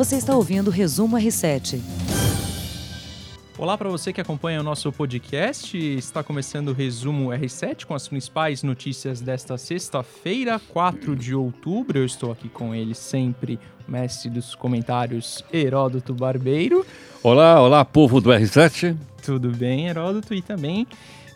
Você está ouvindo o Resumo R7. Olá para você que acompanha o nosso podcast. Está começando o resumo R7 com as principais notícias desta sexta-feira, 4 de outubro. Eu estou aqui com ele sempre, mestre dos comentários, Heródoto Barbeiro. Olá, olá, povo do R7. Tudo bem, Heródoto? E também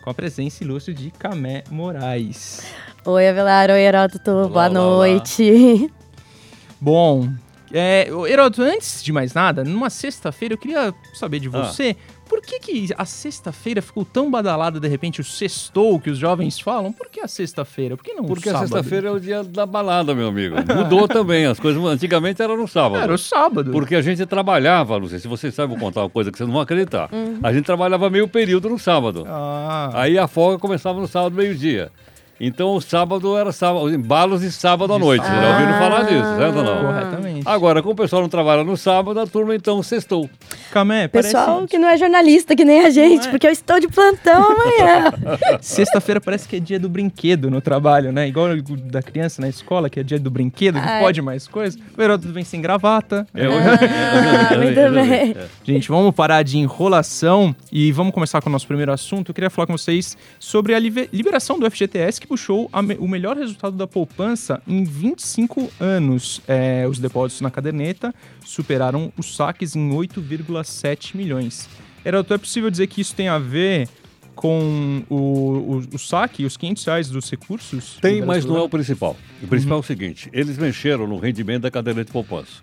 com a presença ilustre de Camé Moraes. Oi, Avelar. Oi, Heródoto. Olá, Boa olá, noite. Olá. Bom, é, Heródoto, antes de mais nada, numa sexta-feira eu queria saber de ah. você. Ah por que, que a sexta-feira ficou tão badalada, de repente, o sextou que os jovens falam? Por que a sexta-feira? Por que não Porque o sábado? Porque a sexta-feira é o dia da balada, meu amigo. Mudou também. As coisas antigamente era no sábado. Era o sábado. Porque a gente trabalhava, não sei se vocês sabem, vou contar uma coisa que vocês não vão acreditar. Uhum. A gente trabalhava meio período no sábado. Ah. Aí a folga começava no sábado, meio-dia. Então o sábado era sábado, embalos de sábado à noite. Vocês já ouviram falar disso, certo ou não? Corretamente. Agora, como o pessoal não trabalha no sábado, a turma então sextou. Camé, Pessoal parece... que não é jornalista, que nem a gente, é. porque eu estou de plantão amanhã. Sexta-feira parece que é dia do brinquedo no trabalho, né? Igual da criança na escola, que é dia do brinquedo, que Ai. pode mais coisas. O Heródoto vem sem gravata. Eu... Ah, muito bem. Gente, vamos parar de enrolação e vamos começar com o nosso primeiro assunto. Eu queria falar com vocês sobre a liberação do FGTS, que puxou me o melhor resultado da poupança em 25 anos. É, os depósitos na caderneta superaram os saques em 8,7 milhões. Heroto, é possível dizer que isso tem a ver com o, o, o saque, os 500 reais dos recursos? Tem, mas não é o principal. O principal uhum. é o seguinte, eles mexeram no rendimento da caderneta de poupança.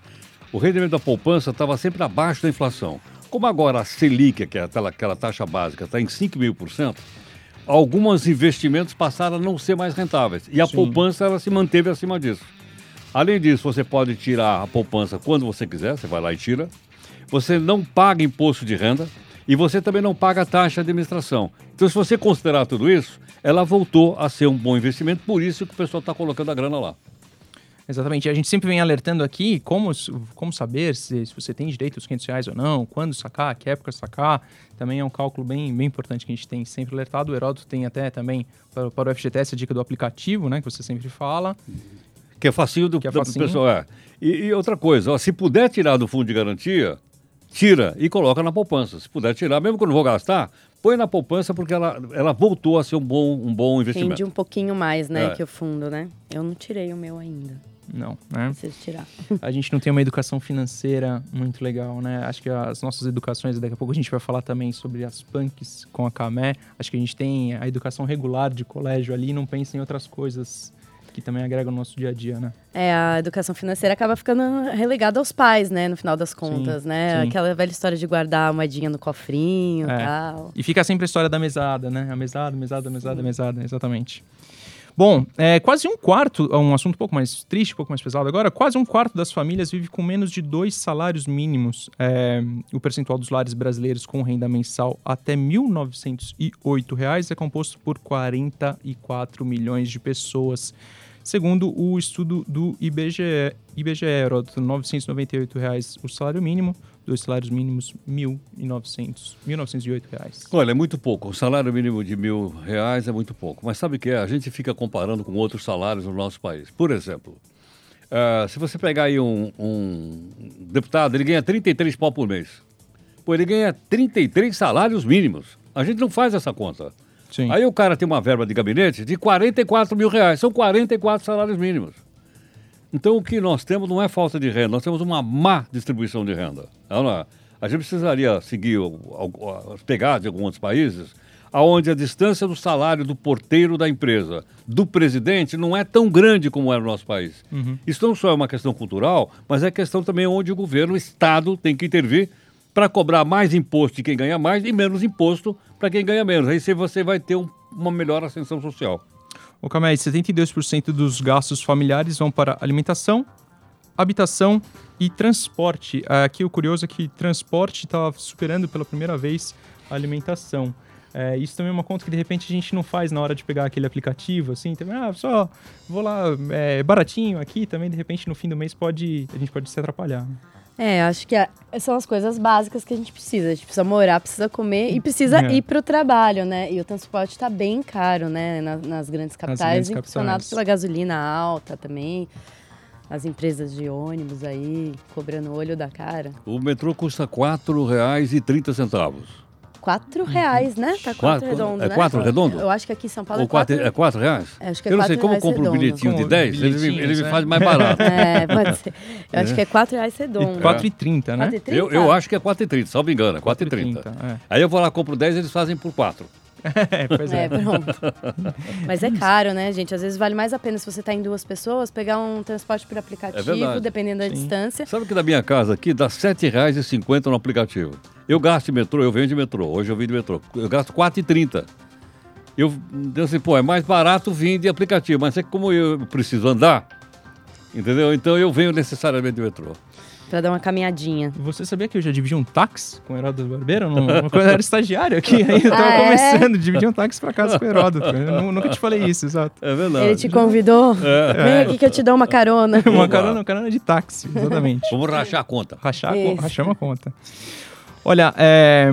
O rendimento da poupança estava sempre abaixo da inflação. Como agora a Selic, que é aquela, aquela taxa básica, está em 5 mil por cento, alguns investimentos passaram a não ser mais rentáveis. E a Sim. poupança ela se manteve acima disso. Além disso, você pode tirar a poupança quando você quiser, você vai lá e tira. Você não paga imposto de renda e você também não paga taxa de administração. Então, se você considerar tudo isso, ela voltou a ser um bom investimento, por isso que o pessoal está colocando a grana lá. Exatamente. A gente sempre vem alertando aqui como, como saber se, se você tem direito aos 500 reais ou não, quando sacar, que época sacar. Também é um cálculo bem, bem importante que a gente tem sempre alertado. O Heródoto tem até também para, para o FGTS a dica do aplicativo, né, que você sempre fala. Que é facinho do, que é facinho. do pessoal. É. E, e, outra coisa, ó, se puder tirar do fundo de garantia, tira e coloca na poupança. Se puder tirar, mesmo que eu não vou gastar, põe na poupança porque ela, ela voltou a ser um bom, um bom investimento. Rende um pouquinho mais, né, é. que o fundo, né? Eu não tirei o meu ainda. Não, né? Preciso tirar. A gente não tem uma educação financeira muito legal, né? Acho que as nossas educações, daqui a pouco a gente vai falar também sobre as punks com a Camé. Acho que a gente tem a educação regular de colégio ali e não pensa em outras coisas que também agregam no nosso dia a dia, né? É, a educação financeira acaba ficando relegada aos pais, né? No final das contas, sim, né? Sim. Aquela velha história de guardar a moedinha no cofrinho e é. tal. E fica sempre a história da mesada, né? A mesada, mesada, mesada, mesada, exatamente. Bom, é, quase um quarto, é um assunto um pouco mais triste, um pouco mais pesado agora, quase um quarto das famílias vive com menos de dois salários mínimos. É, o percentual dos lares brasileiros com renda mensal até R$ 1.908 é composto por 44 milhões de pessoas. Segundo o estudo do IBGE, IBGE era 998 reais o salário mínimo, dois salários mínimos R$ 1.900, 1.908 reais. Olha, é muito pouco. O salário mínimo de mil reais é muito pouco. Mas sabe o que é? A gente fica comparando com outros salários no nosso país. Por exemplo, uh, se você pegar aí um, um, deputado, ele ganha 33 pau por mês. Pô, ele ganha 33 salários mínimos. A gente não faz essa conta. Sim. Aí o cara tem uma verba de gabinete de 44 mil reais. São 44 salários mínimos. Então o que nós temos não é falta de renda, nós temos uma má distribuição de renda. É? A gente precisaria seguir as pegadas de alguns países onde a distância do salário do porteiro da empresa, do presidente, não é tão grande como é no nosso país. Uhum. Isso não só é uma questão cultural, mas é questão também onde o governo, o Estado, tem que intervir para cobrar mais imposto de quem ganha mais e menos imposto para quem ganha menos. Aí você vai ter um, uma melhor ascensão social. Ô Camé, 72% dos gastos familiares vão para alimentação, habitação e transporte. Aqui o curioso é que transporte está superando pela primeira vez a alimentação. É, isso também é uma conta que de repente a gente não faz na hora de pegar aquele aplicativo, assim, também, ah, só vou lá, é baratinho aqui, também de repente no fim do mês pode, a gente pode se atrapalhar. É, acho que são as coisas básicas que a gente precisa. A gente precisa morar, precisa comer e precisa é. ir para o trabalho, né? E o transporte está bem caro, né? nas, nas grandes capitais, impulsionado pela gasolina alta também. as empresas de ônibus aí cobrando o olho da cara. O metrô custa R$ 4,30. Quatro reais, né? Tá quatro, Quatro- redondo, é né? quatro redondo? Eu acho que aqui em São Paulo Ou é quatro. quatro, é quatro reais? Acho que é eu não sei quatro como eu compro um redondo. bilhetinho de 10, ele, me- ele bilhetinhos, me é. faz mais barato. É, pode ser. Eu acho que é quatro reais E redondo. 4,30, né? 4,30? Eu, eu acho que é 4,30, salvo engano, é 4,30. 4,30, é. Aí eu vou lá, compro 10, eles fazem por 4. É, pois é. É, pronto. Mas é caro, né, gente? Às vezes vale mais a pena se você tá em duas pessoas, pegar um transporte por aplicativo, É dependendo da Sim. distância. Sabe que da minha casa aqui dá R$ 7,50 no aplicativo. Eu gasto de metrô, eu venho de metrô, hoje eu vim de metrô. Eu gasto 4,30. Eu, eu assim, pô, é mais barato vir de aplicativo, mas é que como eu preciso andar, entendeu? Então eu venho necessariamente de metrô. Pra dar uma caminhadinha. Você sabia que eu já dividi um táxi com o Heródoto Barbeiro? Não, quando eu era estagiário aqui, aí eu tava Ah, é? começando a dividir um táxi pra casa com o Heródoto. Eu nu- nunca te falei isso, exato. É verdade. Ele te convidou? É. Vem aqui que eu te dou uma carona. Uma carona, uma carona de táxi, exatamente. Vamos rachar a conta. Rachar, a co- rachar uma conta. Olha, é,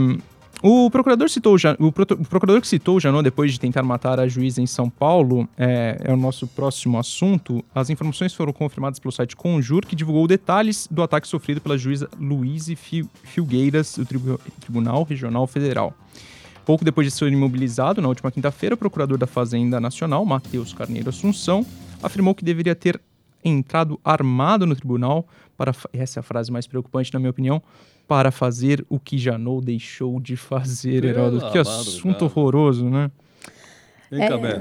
o procurador citou o, procurador que citou Janot depois de tentar matar a juíza em São Paulo é, é o nosso próximo assunto. As informações foram confirmadas pelo site Conjur, que divulgou detalhes do ataque sofrido pela juíza Luíse Fi- Filgueiras, do Tribu- Tribunal Regional Federal. Pouco depois de ser imobilizado, na última quinta-feira, o procurador da Fazenda Nacional, Matheus Carneiro Assunção, afirmou que deveria ter entrado armado no tribunal para. Essa é a frase mais preocupante, na minha opinião. Para fazer o que Janot deixou de fazer, Heródoto. Que assunto horroroso, né? Vem cá, É. Bé,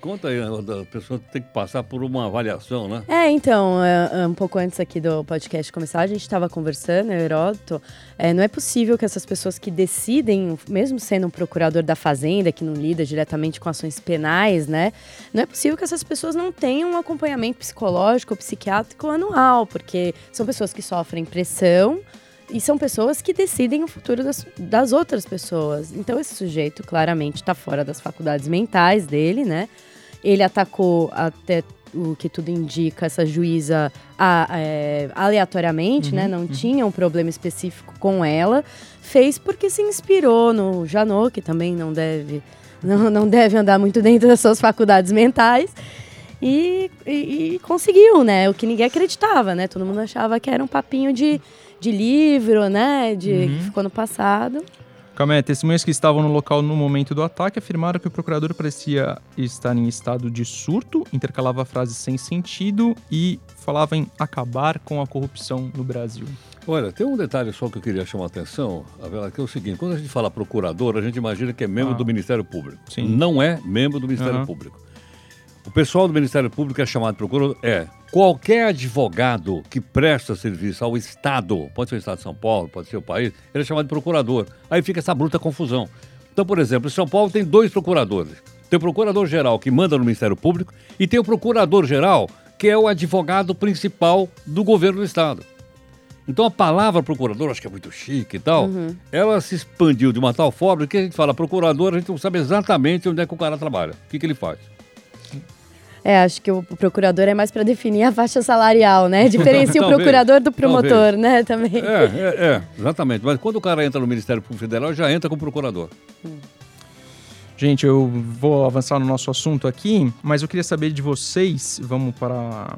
conta aí, a pessoa tem que passar por uma avaliação, né? É, então, é, é, um pouco antes aqui do podcast começar, a gente estava conversando, eu e Heródoto, é, não é possível que essas pessoas que decidem, mesmo sendo um procurador da Fazenda, que não lida diretamente com ações penais, né? Não é possível que essas pessoas não tenham um acompanhamento psicológico ou psiquiátrico anual, porque são pessoas que sofrem pressão e são pessoas que decidem o futuro das, das outras pessoas. Então, esse sujeito claramente está fora das faculdades mentais dele, né? Ele atacou até o que tudo indica essa juíza a- é, aleatoriamente, né? Não tinha um problema específico com ela. Fez porque se inspirou no Janot, que também não deve, não, não deve andar muito dentro das suas faculdades mentais. E, e- e conseguiu, né? O que ninguém acreditava, né? Todo mundo achava que era um papinho de, de livro, né? De, Que ficou no passado. Calma aí, testemunhas que estavam no local no momento do ataque afirmaram que o procurador parecia estar em estado de surto, intercalava frases sem sentido e falava em acabar com a corrupção no Brasil. Olha, tem um detalhe só que eu queria chamar a atenção, Avela, que é o seguinte: quando a gente fala procurador, a gente imagina que é membro Ah. do Ministério Público. Sim. Não é membro do Ministério Aham. Público. O pessoal do Ministério Público é chamado de procurador. É qualquer advogado que presta serviço ao Estado, pode ser o Estado de São Paulo, pode ser o país, ele é chamado de procurador. Aí fica essa bruta confusão. Então, por exemplo, em São Paulo tem dois procuradores. Tem o procurador-geral que manda no Ministério Público e tem o procurador-geral que é o advogado principal do governo do Estado. Então a palavra procurador, acho que é muito chique e tal, ela se expandiu de uma tal forma que a gente fala procurador, a gente não sabe exatamente onde é que o cara trabalha, o que, que ele faz. É, acho que o procurador é mais para definir a faixa salarial, né? Diferencia o procurador do promotor, talvez. né? Também. É, é, é, exatamente. Mas quando o cara entra no Ministério Público Federal, já entra como procurador. Gente, eu vou avançar no nosso assunto aqui, mas eu queria saber de vocês. Vamos para.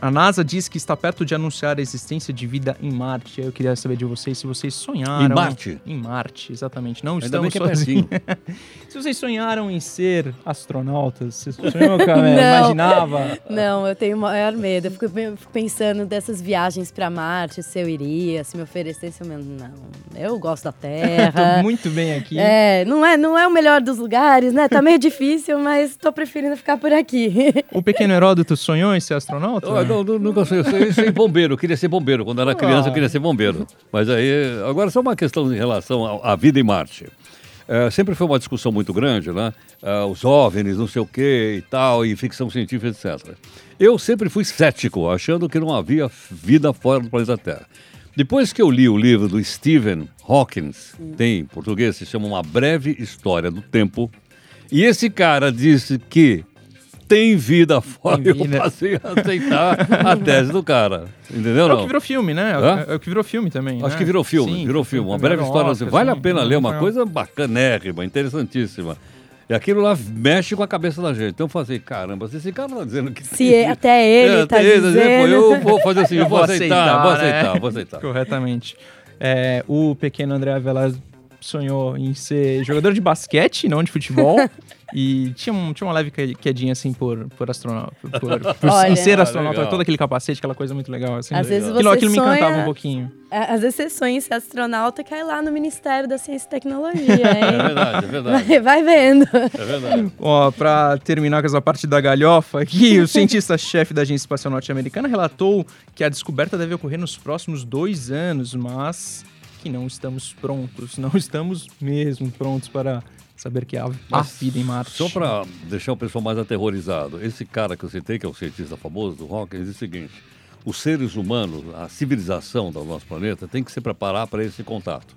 A NASA diz que está perto de anunciar a existência de vida em Marte. Eu queria saber de vocês se vocês sonharam. Em Marte? Em Marte, exatamente. Não Ainda bem estamos que é sozinhos. pertinho. se vocês sonharam em ser astronautas, você sonhou, Camé? Não. Imaginava? Não, eu tenho o maior medo. Eu fico, pensando dessas viagens para Marte, se eu iria, se me oferecesse. Eu, não, eu gosto da Tô Terra. muito bem aqui. É, não é, não é o melhor dos lugares, né? Tá meio difícil, mas tô preferindo ficar por aqui. O pequeno Heródoto sonhou em ser astronauta? Oh, não, nu- nunca sei, eu sei, bombeiro, eu queria ser bombeiro. Quando era criança, eu queria ser bombeiro. Mas aí, agora só uma questão em relação à à vida em Marte. É, sempre foi uma discussão muito grande, né? É, os OVNIs, não sei o quê e tal, e ficção científica, etc. Eu sempre fui cético, achando que não havia vida fora do planeta Terra. Depois que eu li o livro do Stephen Hawking, tem em português, se chama Uma Breve História do Tempo, e esse cara disse que tem vida fora, Tem vida. eu passei a aceitar a tese do cara. Entendeu? É o Não? que virou filme, né? Hã? É o que virou filme também. Acho né? que virou filme, Sim, virou filme. Uma breve história. ao assim, Oscar, vale a pena ler, uma Foi- coisa bacanérrima, interessantíssima. E aquilo lá mexe com a cabeça da gente. Então eu falei, caramba, se esse cara tá dizendo que. Se é- até ele tá até ele dizendo. eu vou fazer assim, eu vou aceitar, vou né? aceitar, vou aceitar. Corretamente. É, o pequeno André Avelar sonhou em ser jogador de basquete, não de futebol. e tinha, um- tinha uma leve que- quedinha, assim, por, por astronauta. Por, por- por Olha. em ser Ah, astronauta, legal. todo aquele capacete, aquela coisa muito legal. Assim, Às vezes aquilo, aquilo me encantava sonha- um pouquinho. É, Às vezes você sonha em ser astronauta, cai lá no Ministério da Ciência e Tecnologia, É hein? verdade, é verdade. Vai, vai vendo. É verdade. Ó, pra terminar com essa parte da galhofa aqui, o cientista-chefe da Agência Espacial Norte-Americana relatou que a descoberta deve ocorrer nos próximos dois anos, mas que não estamos prontos, não estamos mesmo prontos para saber que há, há vida em Marte. Só para deixar o pessoal mais aterrorizado, esse cara que eu citei, que é o cientista famoso do Hawkins, diz o seguinte: os seres humanos, a civilização do nosso planeta, tem que se preparar para esse contato.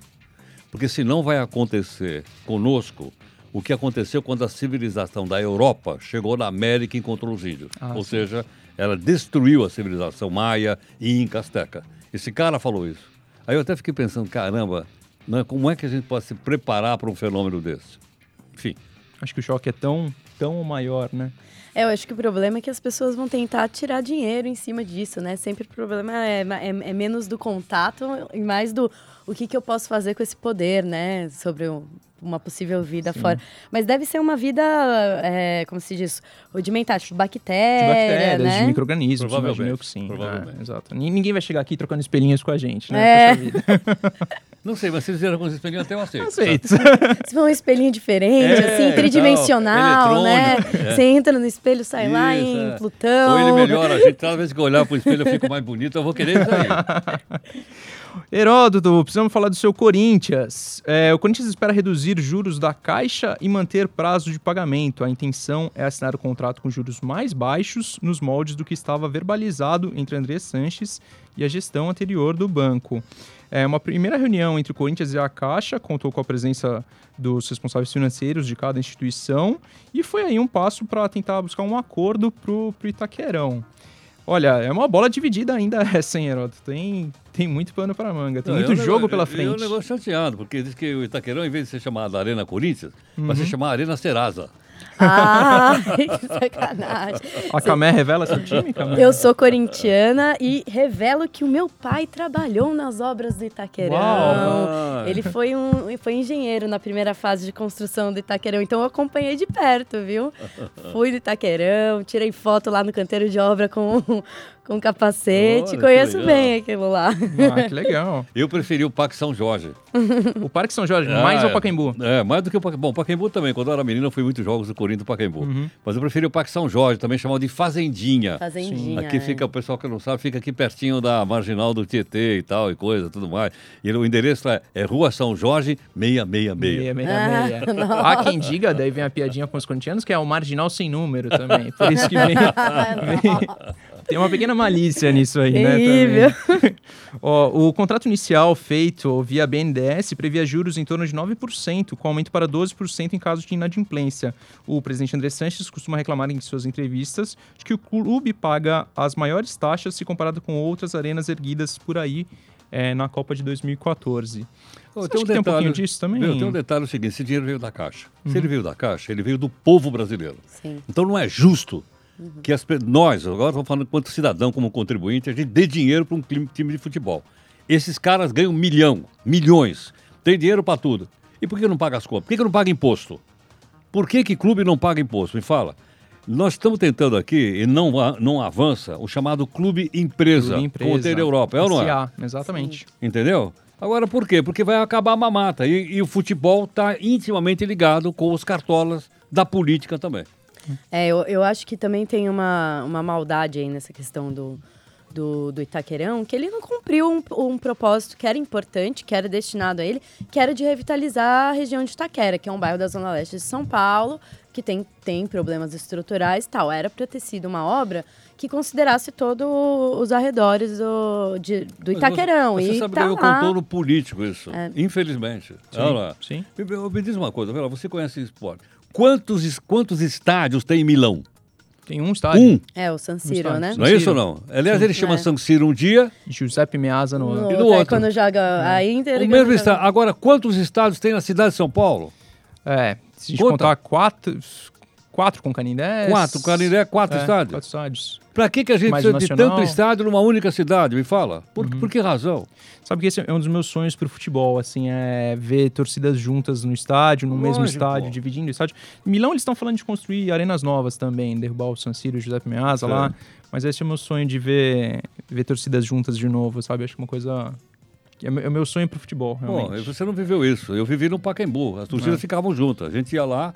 Porque senão vai acontecer conosco o que aconteceu quando a civilização da Europa chegou na América e encontrou os índios. Ah, Ou sim. seja, ela destruiu a civilização maia e inca azteca. Esse cara falou isso. Aí eu até fiquei pensando, caramba, né, como é que a gente pode se preparar para um fenômeno desse? Enfim. Acho que o choque é tão, tão maior, né? É, eu acho que o problema é que as pessoas vão tentar tirar dinheiro em cima disso, né? Sempre o problema é, é- é menos do contato e mais do o que, que eu posso fazer com esse poder, né? Sobre o- uma possível vida fora. Mas deve ser uma vida, é, como se diz, rudimentar, tipo De bactéria, bactérias, né? de micro-organismos, Provavelmente, que sim. provavelmente. É, exato. Ni- Ninguém vai chegar aqui trocando espelhinhos com a gente, né? É. Não sei, mas se eles vieram com os espelhinhos, até eu aceito. Aceito. Se for um espelhinho diferente, É, assim, tridimensional, né? é. Você entra no espelho, sai lá Isso, em é. Plutão. Ou ele melhora a gente, cada vez que eu olhar pro espelho eu fico mais bonito, eu vou querer isso aí. Heródoto, precisamos falar do seu Corinthians. É, o Corinthians espera reduzir juros da Caixa e manter prazo de pagamento. A intenção é assinar o contrato com juros mais baixos, nos moldes do que estava verbalizado entre André Sanches e a gestão anterior do banco. É, uma primeira reunião entre o Corinthians e a Caixa contou com a presença dos responsáveis financeiros de cada instituição e foi aí um passo para tentar buscar um acordo para o Itaquerão. Olha, é uma bola dividida ainda essa, hein, Heródoto? Tem, tem muito pano para manga, tem Não, muito é um jogo pela É um frente. negócio chateado, porque diz que o Itaquerão, em vez de ser chamado Arena Corinthians, vai Uhum. se chamar Arena Serasa. Ah, que sacanagem. A Camé revela seu time, Camé? Eu sou corintiana e revelo que o meu pai trabalhou nas obras do Itaquerão. Uau! Ele foi um foi engenheiro na primeira fase de construção do Itaquerão, então eu acompanhei de perto, viu? Fui do Itaquerão, tirei foto lá no canteiro de obra com, com capacete, Olha, conheço bem aquilo lá. Ah, que legal. Eu preferi o Parque São Jorge. O Parque São Jorge, mais Ah, o Pacaembu? É, mais do que o Pacaembu. Bom, o Pacaembu também. Quando eu era menino, eu fui muitos jogos do Corinthians do Pacaembu. Uhum. Mas eu preferi o Parque São Jorge, também chamado de Fazendinha. Fazendinha. Aqui é. fica, o pessoal que não sabe, fica aqui pertinho da marginal do Tietê e tal, e coisa, tudo mais. E o endereço é, é Rua São Jorge 666. Meia, meia, Ah, meia. nossa. Há quem diga, daí vem a piadinha com os corintianos, que é o marginal sem número também. Por isso que vem. vem- tem uma pequena malícia nisso aí, né? Terrível. também. Ó, o contrato inicial feito via BNDES previa juros em torno de 9%, com aumento para 12% em caso de inadimplência. O presidente André Sanches costuma reclamar em suas entrevistas de que o clube paga as maiores taxas se comparado com outras arenas erguidas por aí eh, na Copa de 2014. Ô, Você acha que tem um pouquinho disso também? Meu, tem um detalhe o seguinte, esse dinheiro veio da Caixa. Uhum. Se ele veio da Caixa, ele veio do povo brasileiro. Sim. Então não é justo que as, nós, agora estamos falando enquanto cidadão, como contribuinte, a gente dê dinheiro para um time, de futebol. Esses caras ganham milhão, milhões, tem dinheiro para tudo. E por que não paga as contas? Por que, que não paga imposto? Por que, que clube não paga imposto? Me fala. Nós estamos tentando aqui, e não, não avança, o chamado clube empresa, Clube como tem na Europa, é ou não é? Exatamente. Entendeu? Agora, por quê? Porque vai acabar a mamata. E, e o futebol está intimamente ligado com os cartolas da política também. É, eu, eu acho que também tem uma, uma maldade aí nessa questão do, do, do Itaquerão, que ele não cumpriu um, um propósito que era importante, que era destinado a ele, que era de revitalizar a região de Itaquera, que é um bairro da Zona Leste de São Paulo, que tem, tem problemas estruturais e tal. Era para ter sido uma obra que considerasse todos os arredores do, de- do Itaquerão. Você, você e sabe tá que eu lá. contorno político isso, É. infelizmente. Sim, Olha lá. sim. Me, me- diz uma coisa, você conhece esporte. Quantos, quantos estádios tem em Milão? Tem um estádio. Um. É, o San Siro, estádio. né? Não é isso ou não? Aliás, ele chama É. San Siro um dia, Giuseppe Meazza no No, E no é, outro? Quando joga a Inter... o mesmo estádio. joga- Agora, quantos estádios tem na cidade de São Paulo? É, Se a gente Conta. contar quatro, quatro com Canindé... Quatro, Canindé, quatro é, estádios. Quatro estádios. Pra que, que a gente precisa de nacional. tanto estádio numa única cidade? Me fala. Por, por que razão? Sabe que esse é um dos meus sonhos pro futebol, assim, é ver torcidas juntas no estádio, no mesmo estádio, dividindo o estádio. Em Milão eles estão falando de construir arenas novas também, derrubar o San Siro, o Giuseppe Meazza lá. Mas esse é o meu sonho de ver, ver torcidas juntas de novo, sabe? Acho que é uma coisa... É meu- é o meu sonho pro futebol, Bom, realmente. você não viveu isso. Eu vivi no Pacaembu. As torcidas É. ficavam juntas. A gente ia lá,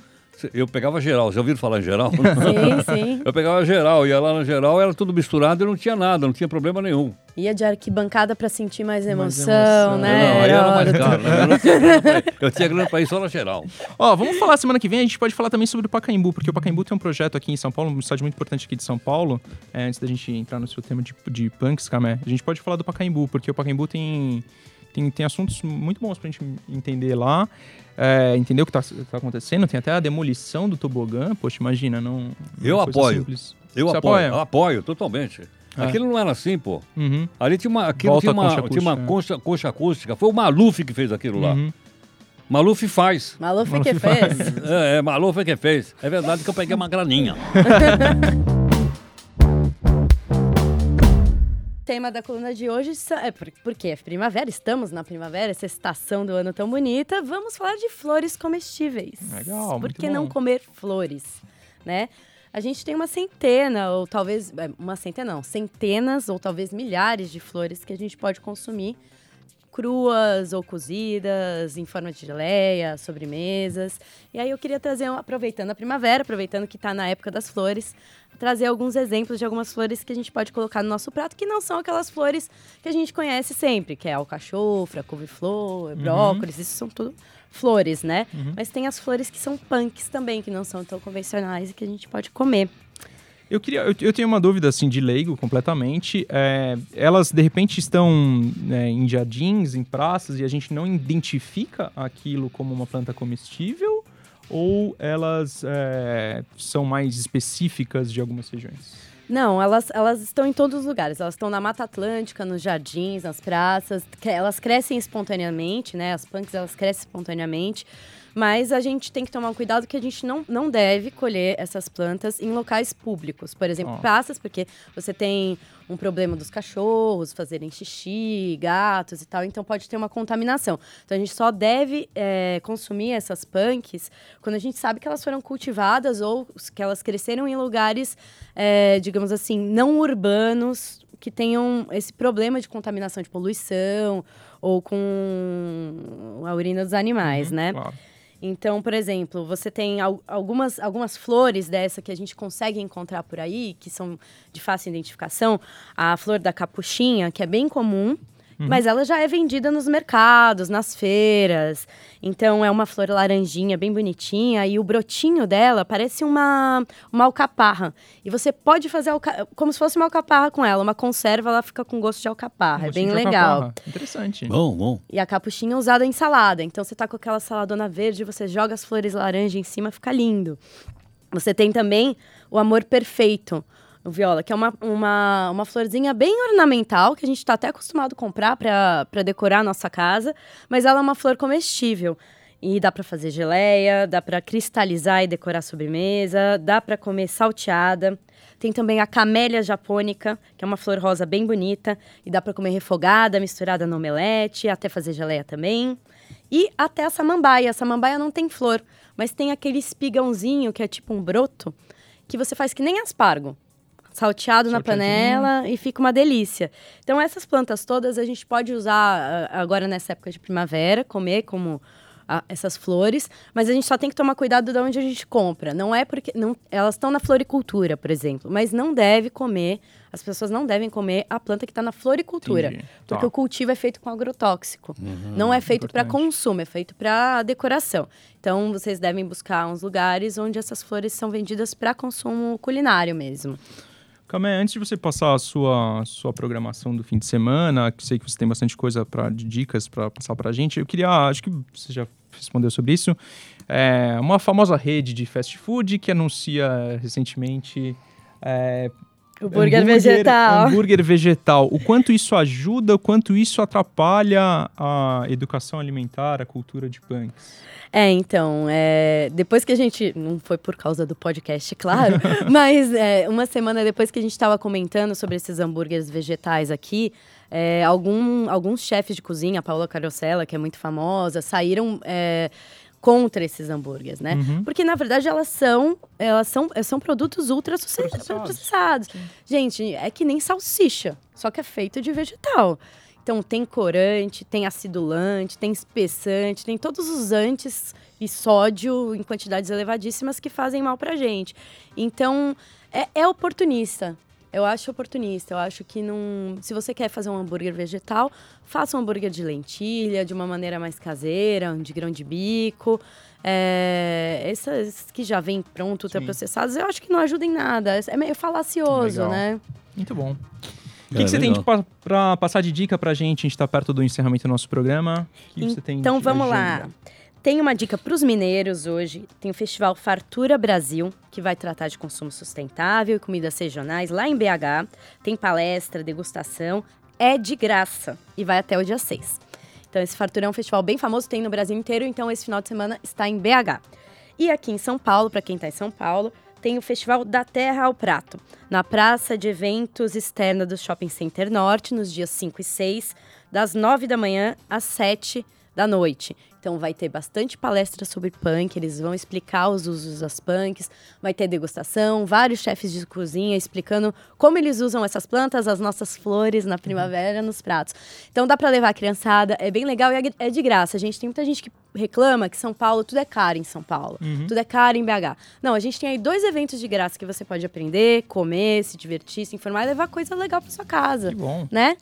eu pegava geral. Já ouviram falar em geral? Sim, sim. Eu pegava geral, ia lá no geral, era tudo misturado e não tinha nada, não tinha problema nenhum. Ia de arquibancada pra sentir mais emoção, emoção. né? não, aí era mais caro. Eu não tinha grana pra ir. Eu tinha grana pra ir só na geral. Ó, vamos falar semana que vem, a gente pode falar também sobre o Pacaembu, porque o Pacaembu tem um projeto aqui em São Paulo, um estádio muito importante aqui de São Paulo. É, antes da gente entrar no seu tema de, de punks, Camé, a gente pode falar do Pacaembu, porque o Pacaembu tem, tem, tem assuntos muito bons pra gente entender lá, é, entender o que tá, tá acontecendo, tem até a demolição do tobogã, poxa, imagina, não... Eu apoio. simples. Eu Você apoio, apoia? eu apoio totalmente. É. Aquilo não era assim, pô. Uhum, Ali tinha uma, aquilo Volta tinha uma, concha tinha uma acústica, concha, concha acústica. Foi o Maluf que fez aquilo lá. uhum. Maluf faz. Maluf Maluf que faz. fez. É, é, Maluf é que fez. É verdade que eu peguei uma graninha. tema da coluna de hoje é por- porque é primavera, estamos na primavera, essa estação do ano tão bonita. Vamos falar de flores comestíveis. Legal, Por que não comer flores, né? A gente tem uma centena, ou talvez. é, Uma centena não, centenas ou talvez milhares de flores que a gente pode consumir cruas ou cozidas, em forma de geleia, sobremesas. E aí eu queria trazer, aproveitando a primavera, aproveitando que está na época das flores, trazer alguns exemplos de algumas flores que a gente pode colocar no nosso prato, que não são aquelas flores que a gente conhece sempre, que é alcachofra, couve-flor, brócolis, isso são tudo flores, né? Mas tem as flores que são punks também, que não são tão convencionais e que a gente pode comer. Eu queria, eu, eu tenho uma dúvida assim de leigo completamente. É, elas de repente estão né, em jardins, em praças e a gente não identifica aquilo como uma planta comestível? Ou elas é, são mais específicas de algumas regiões? Não, elas, elas estão em todos os lugares. Elas estão na Mata Atlântica, nos jardins, nas praças. Elas crescem espontaneamente, né? As punks, elas crescem espontaneamente. Mas a gente tem que tomar um cuidado que a gente não, não deve colher essas plantas em locais públicos. Por exemplo, Ó. praças, porque você tem um problema dos cachorros fazerem xixi, gatos e tal. Então pode ter uma contaminação. Então a gente só deve é, consumir essas punks quando a gente sabe que elas foram cultivadas ou que elas cresceram em lugares, é, digamos assim, não urbanos que tenham esse problema de contaminação de poluição ou com a urina dos animais, né? Claro. Então, por exemplo, você tem al- algumas, algumas flores dessa que a gente consegue encontrar por aí, que são de fácil identificação. A flor da capuchinha, que é bem comum, mas ela já é vendida nos mercados, nas feiras. Então, é uma flor laranjinha, bem bonitinha, e o brotinho dela parece uma, uma alcaparra. E você pode fazer alca- como se fosse uma alcaparra com ela. Uma conserva, ela fica com gosto de alcaparra. é bem legal. alcaparra. Interessante. Bom, bom. E a capuchinha é usada em salada. Então você tá com aquela saladona verde, você joga as flores laranja em cima, fica lindo. Você tem também o amor perfeito, o viola, que é uma, uma, uma florzinha bem ornamental, que a gente está até acostumado a comprar para decorar a nossa casa, mas ela é uma flor comestível. E dá para fazer geleia, dá para cristalizar e decorar sobremesa, dá para comer salteada. Tem também a camélia japônica, que é uma flor rosa bem bonita e dá para comer refogada, misturada no omelete, até fazer geleia também. E até a samambaia. A samambaia não tem flor, mas tem aquele espigãozinho que é tipo um broto, que você faz que nem aspargo. Salteado na Salteadinho. panela e fica uma delícia. Então, essas plantas todas a gente pode usar ah, agora nessa época de primavera, comer como ah, essas flores, mas a gente só tem que tomar cuidado de onde a gente compra. Não é porque. Não, elas estão na floricultura, por exemplo, mas não deve comer. As pessoas não devem comer a planta que está na floricultura. Entendi. Porque Tá. o cultivo é feito com agrotóxico. não é feito para consumo, é feito para decoração. Então, vocês devem buscar uns lugares onde essas flores são vendidas para consumo culinário mesmo. Camé, antes de você passar a sua, sua programação do fim de semana, que sei que você tem bastante coisa pra, de dicas para passar pra gente, eu queria, acho que você já respondeu sobre isso, é, uma famosa rede de fast food que anuncia recentemente é, O hambúrguer vegetal. Hambúrguer vegetal. O quanto isso ajuda, o quanto isso atrapalha a educação alimentar, a cultura de punks? É, então, é, depois que a gente. Não foi por causa do podcast, claro, mas é, uma semana depois que a gente estava comentando sobre esses hambúrgueres vegetais aqui, é, algum, alguns chefes de cozinha, a Paula Carosella, que é muito famosa, saíram. Contra esses hambúrgueres, né? Uhum. Porque na verdade elas são, elas são, são produtos ultra Processados. processados. Gente, é que nem salsicha, só que é feito de vegetal. Então tem corante, tem acidulante, tem espessante, tem todos os antes e sódio em quantidades elevadíssimas que fazem mal pra gente. Então é, é oportunista. Eu acho oportunista. Eu acho que não. Se você quer fazer um hambúrguer vegetal, faça um hambúrguer de lentilha, de uma maneira mais caseira, de grão de bico. É, essas que já vêm pronto, ultraprocessados, eu acho que não ajudam em nada. É meio falacioso, Legal. né? Muito bom. O que, É, que você tem legal. de pa- pra passar de dica pra gente? A gente tá perto do encerramento do nosso programa. O que você tem Então vamos agenda? Tem uma dica para os mineiros hoje. Tem o Festival Fartura Brasil, que vai tratar de consumo sustentável e comidas regionais lá em BH. Tem palestra, degustação. É de graça e vai até o dia 6. Então esse Fartura é um festival bem famoso, tem no Brasil inteiro, então esse final de semana está em BH. E aqui em São Paulo, para quem está em São Paulo, tem o Festival da Terra ao Prato, na Praça de Eventos Externa do Shopping Center Norte, nos dias 5 e 6, das 9 da manhã às 7 da noite. Então vai ter bastante palestra sobre punk, eles vão explicar os usos das punks, vai ter degustação, vários chefes de cozinha explicando como eles usam essas plantas, as nossas flores na primavera nos pratos. Então dá para levar a criançada, é bem legal e é- é de graça. A gente tem muita gente que reclama que São Paulo tudo é caro em São Paulo, tudo é caro em BH. Não, a gente tem aí dois eventos de graça que você pode aprender, comer, se divertir, se informar e levar coisa legal para sua casa, Que bom. né?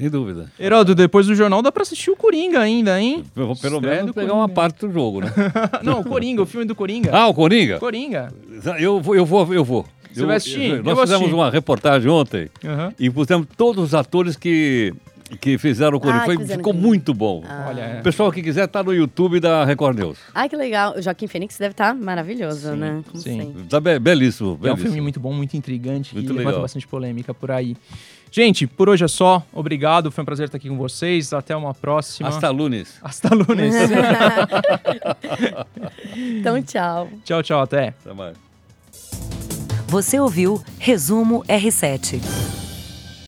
Sem dúvida. Heródoto, depois do jornal dá pra assistir o Coringa ainda, hein? Eu vou pelo Estreia menos pegar Coringa. uma parte do jogo, né? Não, o Coringa, o filme do Coringa. ah, o Coringa? Coringa. Eu vou, eu vou, eu vou. Você Eu- vai assistir? eu- Eu Nós vou fizemos assistir. uma reportagem ontem Aham. e pusemos todos os atores que, que fizeram o Coringa. Ah, Foi- ficou Coringa. muito bom. Olha, é. O pessoal que quiser tá no YouTube da Record News. Ai, que legal. O Joaquim Fênix deve estar maravilhoso, né? Como sim. sempre. Tá be- belíssimo, É um belíssimo. filme muito bom, muito intrigante, Muito que levanta legal. bastante polêmica por aí. Gente, por hoje é só. Obrigado, foi um prazer estar aqui com vocês. Até uma próxima. Hasta lunes. Hasta lunes. Então, tchau. tchau, tchau, até. Até mais. Você ouviu Resumo R7.